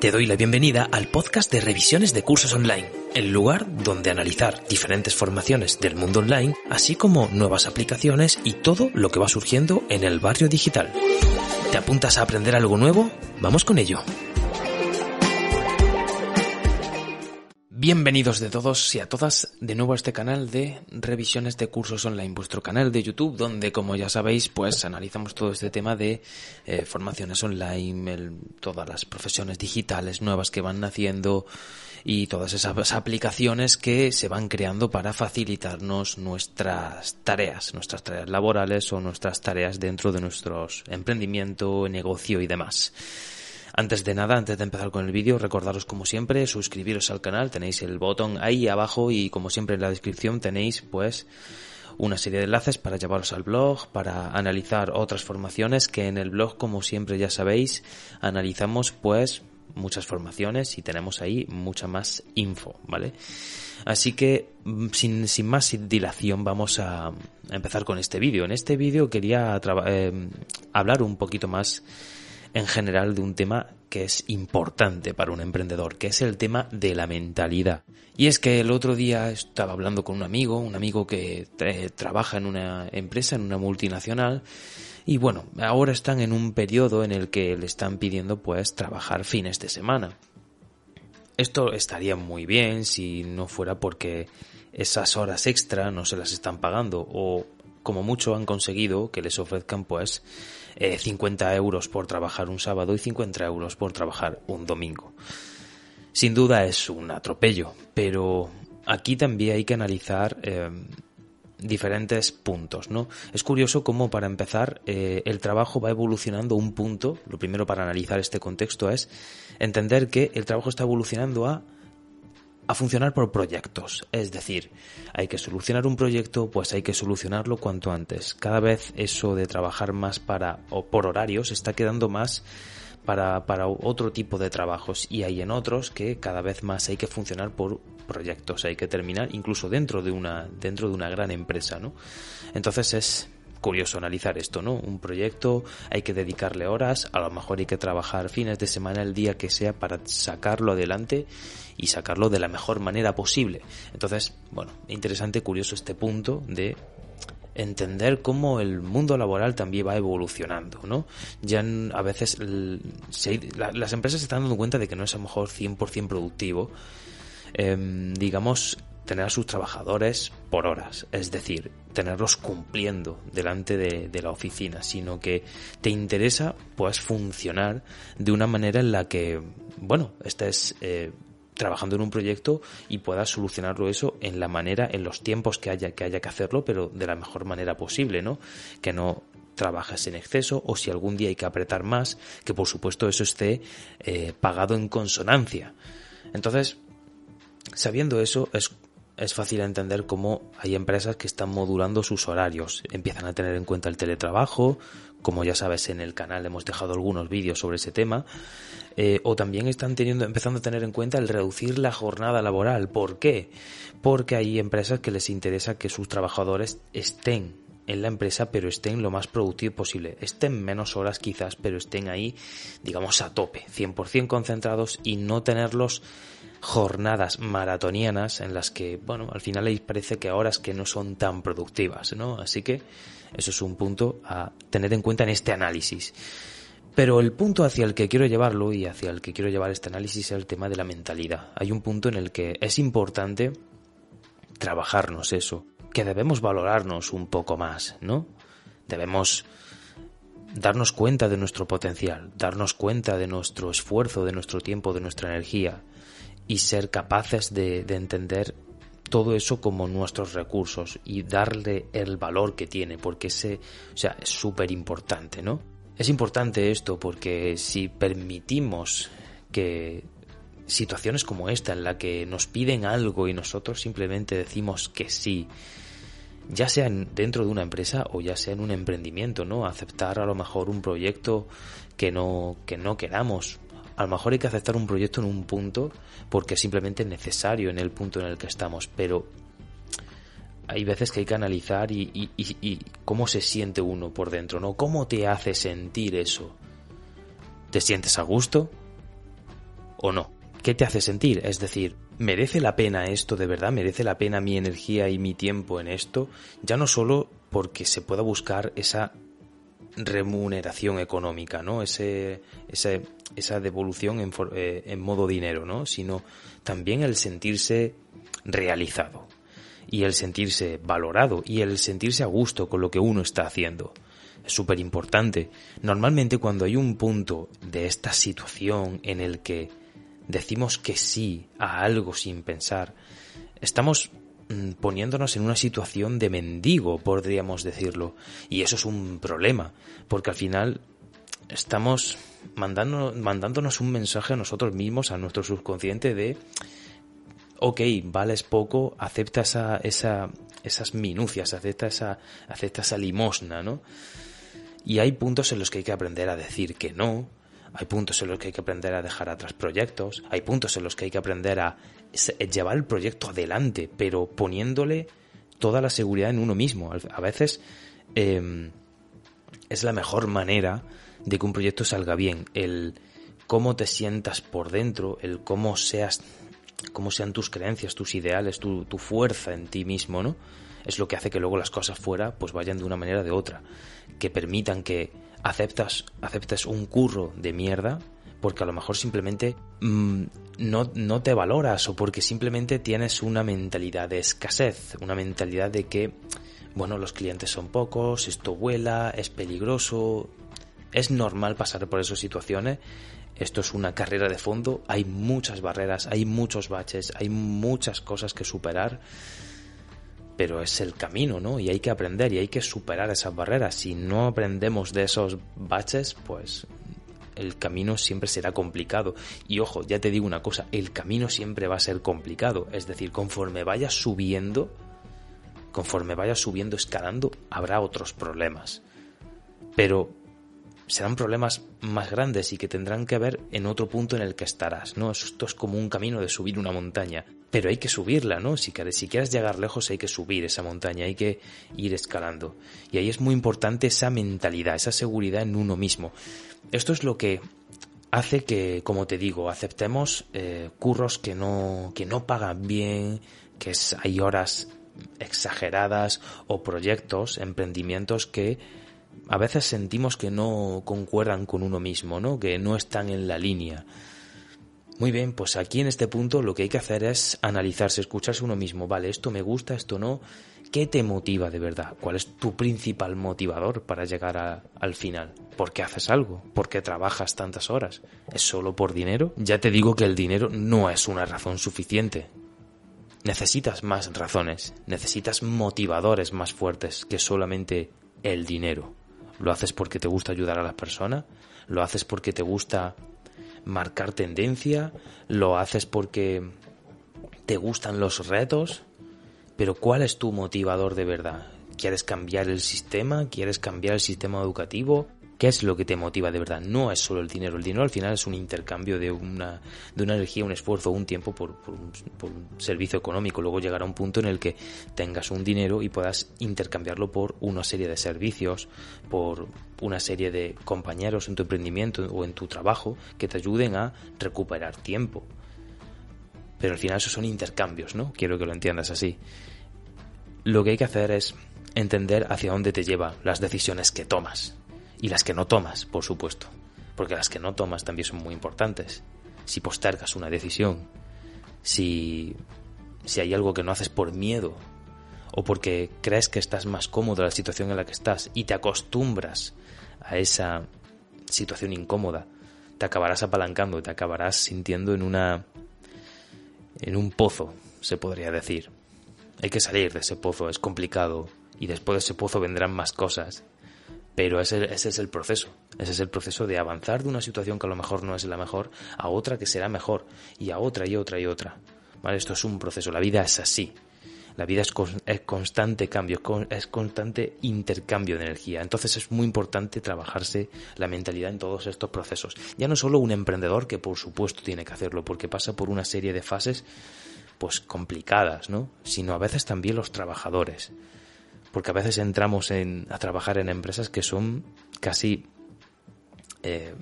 Te doy la bienvenida al podcast de revisiones de cursos online, el lugar donde analizar diferentes formaciones del mundo online, así como nuevas aplicaciones y todo lo que va surgiendo en el barrio digital. ¿Te apuntas a aprender algo nuevo? Vamos con ello. Bienvenidos de todos y a todas de nuevo a este canal de revisiones de cursos online, vuestro canal de YouTube, donde como ya sabéis, pues analizamos todo este tema de eh, formaciones online, todas las profesiones digitales nuevas que van naciendo y todas esas aplicaciones que se van creando para facilitarnos nuestras tareas, nuestras tareas laborales o nuestras tareas dentro de nuestros emprendimiento, negocio y demás. Antes de nada, antes de empezar con el vídeo, recordaros como siempre, suscribiros al canal, tenéis el botón ahí abajo y como siempre en la descripción tenéis pues una serie de enlaces para llevaros al blog, para analizar otras formaciones que en el blog como siempre ya sabéis analizamos pues muchas formaciones y tenemos ahí mucha más info, ¿vale? Así que mm, sin, sin más dilación vamos a, empezar con este vídeo. En este vídeo quería eh, hablar un poquito más en general de un tema que es importante para un emprendedor, que es el tema de la mentalidad. Y es que el otro día estaba hablando con un amigo, un amigo que eh, trabaja en una empresa, en una multinacional, y bueno, ahora están en un periodo en el que le están pidiendo pues trabajar fines de semana. Esto estaría muy bien si no fuera porque esas horas extra no se las están pagando o como mucho han conseguido que les ofrezcan pues 50 eh, euros por trabajar un sábado y 50 euros por trabajar un domingo. Sin duda es un atropello, pero aquí también hay que analizar eh, diferentes puntos, ¿no? Es curioso cómo para empezar eh, el trabajo va evolucionando un punto. Lo primero para analizar este contexto es entender que el trabajo está evolucionando a a funcionar por proyectos. Es decir, hay que solucionar un proyecto, pues hay que solucionarlo cuanto antes. Cada vez eso de trabajar más para o por horarios está quedando más para, para otro tipo de trabajos y hay en otros que cada vez más hay que funcionar por proyectos, hay que terminar incluso dentro de una dentro de una gran empresa, ¿no? Entonces es curioso analizar esto, ¿no? Un proyecto, hay que dedicarle horas, a lo mejor hay que trabajar fines de semana el día que sea para sacarlo adelante y sacarlo de la mejor manera posible. Entonces, bueno, interesante, curioso este punto de entender cómo el mundo laboral también va evolucionando, ¿no? Ya a veces las empresas se están dando cuenta de que no es a lo mejor 100% productivo, em, digamos, tener a sus trabajadores por horas, es decir, tenerlos cumpliendo delante de, la oficina, sino que te interesa pues funcionar de una manera en la que, bueno, estés eh, trabajando en un proyecto y puedas solucionarlo eso en la manera, en los tiempos que haya que haya que hacerlo, pero de la mejor manera posible, ¿no? Que no trabajes en exceso o si algún día hay que apretar más, que por supuesto eso esté eh, pagado en consonancia. Entonces, sabiendo eso, es es fácil entender cómo hay empresas que están modulando sus horarios, empiezan a tener en cuenta el teletrabajo, como ya sabes en el canal hemos dejado algunos vídeos sobre ese tema, eh, o también están teniendo, empezando a tener en cuenta el reducir la jornada laboral. ¿Por qué? Porque hay empresas que les interesa que sus trabajadores estén en la empresa, pero estén lo más productivo posible. Estén menos horas quizás, pero estén ahí, digamos, a tope, 100% concentrados y no tenerlos jornadas maratonianas en las que, bueno, al final les parece que horas que no son tan productivas, ¿no? Así que eso es un punto a tener en cuenta en este análisis. Pero el punto hacia el que quiero llevarlo y hacia el que quiero llevar este análisis es el tema de la mentalidad. Hay un punto en el que es importante trabajarnos eso, que debemos valorarnos un poco más, ¿no? Debemos darnos cuenta de nuestro potencial, darnos cuenta de nuestro esfuerzo, de nuestro tiempo, de nuestra energía y ser capaces de, entender todo eso como nuestros recursos y darle el valor que tiene, porque ese, o sea, es súper importante, ¿no? Es importante esto porque si permitimos que situaciones como esta en la que nos piden algo y nosotros simplemente decimos que sí, ya sea dentro de una empresa o ya sea en un emprendimiento, ¿no? Aceptar a lo mejor un proyecto que no que no queramos. A lo mejor hay que aceptar un proyecto en un punto porque es simplemente necesario en el punto en el que estamos, pero hay veces que hay que analizar y, y, cómo se siente uno por dentro, ¿no? ¿Cómo te hace sentir eso? ¿Te sientes a gusto? ¿O no? ¿Qué te hace sentir? Es decir, ¿merece la pena esto de verdad? ¿Merece la pena mi energía y mi tiempo en esto? Ya no solo porque se pueda buscar esa remuneración económica, ¿no? Ese, esa devolución en, eh, en modo dinero, ¿no? Sino también el sentirse realizado y el sentirse valorado y el sentirse a gusto con lo que uno está haciendo. Es súper importante. Normalmente cuando hay un punto de esta situación en el que decimos que sí a algo sin pensar, estamos poniéndonos en una situación de mendigo, podríamos decirlo. Y eso es un problema, porque al final estamos mandando, mandándonos un mensaje a nosotros mismos, a nuestro subconsciente de ok, vales poco, acepta esa, esa, esas minucias, acepta esa, acepta esa limosna, ¿no? Y hay puntos en los que hay que aprender a decir que no, hay puntos en los que hay que aprender a dejar atrás proyectos, hay puntos en los que hay que aprender a llevar el proyecto adelante, pero poniéndole toda la seguridad en uno mismo. A veces em, es la mejor manera de que un proyecto salga bien, el cómo te sientas por dentro, el cómo seas cómo sean tus creencias, tus ideales, tu, tu, fuerza en ti mismo, ¿no? Es lo que hace que luego las cosas fuera pues vayan de una manera o de otra, que permitan que aceptas, aceptes un curro de mierda porque a lo mejor simplemente mm, no, no te valoras o porque simplemente tienes una mentalidad de escasez, una mentalidad de que, bueno, los clientes son pocos, esto vuela, es peligroso. Es normal pasar por esas situaciones esto es una carrera de fondo, hay muchas barreras, hay muchos baches, hay muchas cosas que superar, pero es el camino, ¿no? Y hay que aprender y hay que superar esas barreras. Si no aprendemos de esos baches, pues el camino siempre será complicado. Y ojo, ya te digo una cosa, el camino siempre va a ser complicado. Es decir, conforme vayas subiendo, conforme vayas subiendo, escalando, habrá otros problemas. Pero serán problemas más grandes y que tendrán que ver en otro punto en el que estarás, ¿no? Esto es como un camino de subir una montaña, pero hay que subirla, ¿no? Si quieres, si quieres llegar lejos hay que subir esa montaña, hay que ir escalando. Y ahí es muy importante esa mentalidad, esa seguridad en uno mismo. Esto es lo que hace que, como te digo, aceptemos eh, curros que no, que no pagan bien, que hay horas exageradas o proyectos, emprendimientos que a veces sentimos que no concuerdan con uno mismo, ¿no? Que no están en la línea. Muy bien, pues aquí en este punto lo que hay que hacer es analizarse, escucharse uno mismo. Vale, esto me gusta, esto no. ¿Qué te motiva de verdad? ¿Cuál es tu principal motivador para llegar al final? ¿Por qué haces algo? ¿Por qué trabajas tantas horas? ¿Es solo por dinero? Ya te digo que el dinero no es una razón suficiente. Necesitas más razones, necesitas motivadores más fuertes que solamente el dinero. ¿Lo haces porque te gusta ayudar a las personas? ¿Lo haces porque te gusta marcar tendencia? ¿Lo haces porque te gustan los retos? Pero ¿cuál es tu motivador de verdad? ¿Quieres cambiar el sistema? ¿Quieres cambiar el sistema educativo? ¿Qué es lo que te motiva de verdad? No es solo el dinero. El dinero al final es un intercambio de una, de una energía, un esfuerzo, un tiempo por, un, un, servicio económico. Luego llegará un punto en el que tengas un dinero y puedas intercambiarlo por una serie de servicios, por una serie de compañeros en tu emprendimiento o en tu trabajo que te ayuden a recuperar tiempo. Pero al final esos son intercambios, ¿no? Quiero que lo entiendas así. Lo que hay que hacer es entender hacia dónde te lleva las decisiones que tomas y las que no tomas, por supuesto, porque las que no tomas también son muy importantes. Si postergas una decisión, si, si hay algo que no haces por miedo o porque crees que estás más cómodo en la situación en la que estás y te acostumbras a esa situación incómoda, te acabarás apalancando te acabarás sintiendo en una en un pozo, se podría decir. Hay que salir de ese pozo, es complicado y después de ese pozo vendrán más cosas Pero ese, ese, es el proceso. Ese es el proceso de avanzar de una situación que a lo mejor no es la mejor a otra que será mejor y a otra y otra y otra. Esto es un proceso. La vida es así. La vida es, es constante cambio, es constante intercambio de energía. Entonces es muy importante trabajarse la mentalidad en todos estos procesos. Ya no solo un emprendedor, que por supuesto tiene que hacerlo, porque pasa por una serie de fases pues complicadas, ¿no? Sino a veces también los trabajadores. Porque a veces entramos en, a trabajar en empresas que son casi eh,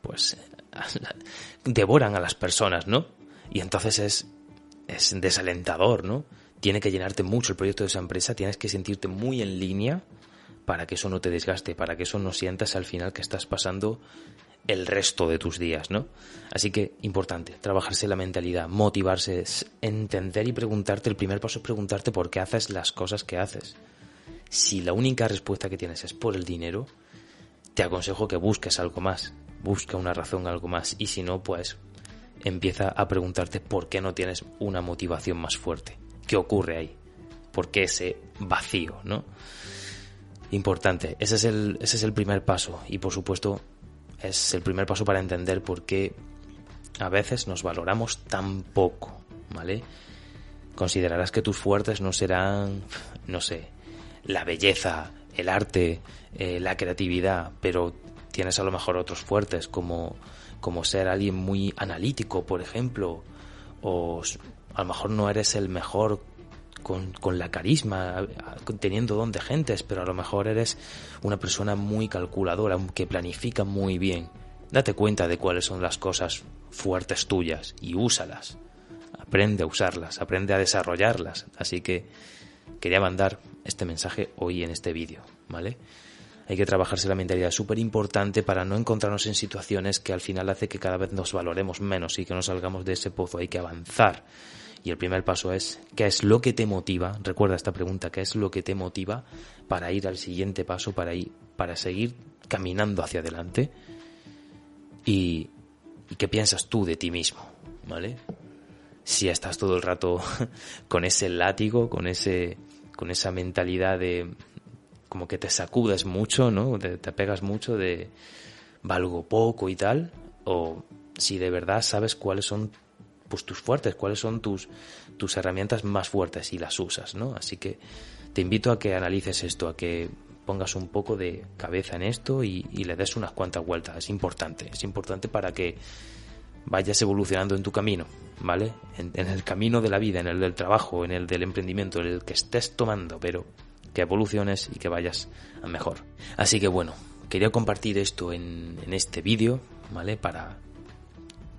pues devoran a las personas, ¿no? Y entonces es, es desalentador, ¿no? Tiene que llenarte mucho el proyecto de esa empresa, tienes que sentirte muy en línea para que eso no te desgaste, para que eso no sientas al final que estás pasando el resto de tus días, ¿no? Así que, importante, trabajarse la mentalidad, motivarse, entender y preguntarte, el primer paso es preguntarte por qué haces las cosas que haces. Si la única respuesta que tienes es por el dinero, te aconsejo que busques algo más, busca una razón, algo más, y si no, pues empieza a preguntarte por qué no tienes una motivación más fuerte. ¿Qué ocurre ahí? ¿Por qué ese vacío, no? Importante, ese es el, ese es el primer paso y por supuesto es el primer paso para entender por qué a veces nos valoramos tan poco, ¿vale? Considerarás que tus fuertes no serán, no sé, la belleza, el arte, eh, la creatividad, pero tienes a lo mejor otros fuertes como, como ser alguien muy analítico, por ejemplo, o a lo mejor no eres el mejor con, con, la carisma, teniendo don de gentes, pero a lo mejor eres una persona muy calculadora, que planifica muy bien. Date cuenta de cuáles son las cosas fuertes tuyas y úsalas. Aprende a usarlas, aprende a desarrollarlas. Así que quería mandar este mensaje hoy en este vídeo, ¿vale? Hay que trabajarse la mentalidad, es súper importante para no encontrarnos en situaciones que al final hace que cada vez nos valoremos menos y que no salgamos de ese pozo. Hay que avanzar y el primer paso es, ¿qué es lo que te motiva? Recuerda esta pregunta, ¿qué es lo que te motiva para ir al siguiente paso, para, ir, para seguir caminando hacia adelante? Y, qué piensas tú de ti mismo, ¿vale? Si estás todo el rato con ese látigo, con ese, con esa mentalidad de como que te sacudes mucho, ¿no? Te, te pegas mucho de valgo poco y tal, o si de verdad sabes cuáles son pues tus fuertes, cuáles son tus, tus herramientas más fuertes y las usas, ¿no? Así que te invito a que analices esto, a que pongas un poco de cabeza en esto y, le des unas cuantas vueltas. Es importante, es importante para que vayas evolucionando en tu camino, ¿vale? En, el camino de la vida, en el del trabajo, en el del emprendimiento, en el que estés tomando, pero que evoluciones y que vayas a mejor. Así que bueno, quería compartir esto en, en este vídeo, ¿vale? Para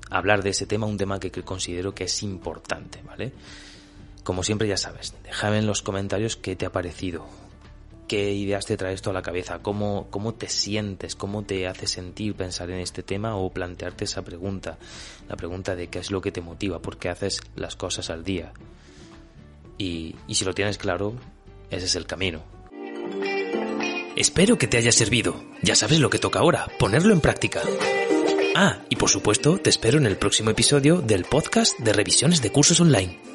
hablar de ese tema, un tema que considero que es importante, ¿vale? Como siempre ya sabes, déjame en los comentarios qué te ha parecido, qué ideas te trae esto a la cabeza, cómo, cómo te sientes, cómo te hace sentir pensar en este tema o plantearte esa pregunta, la pregunta de qué es lo que te motiva, por qué haces las cosas al día. Y, y si lo tienes claro, ese es el camino. Espero que te haya servido. Ya sabes lo que toca ahora, ponerlo en práctica. Ah, y por supuesto, te espero en el próximo episodio del podcast de revisiones de cursos online.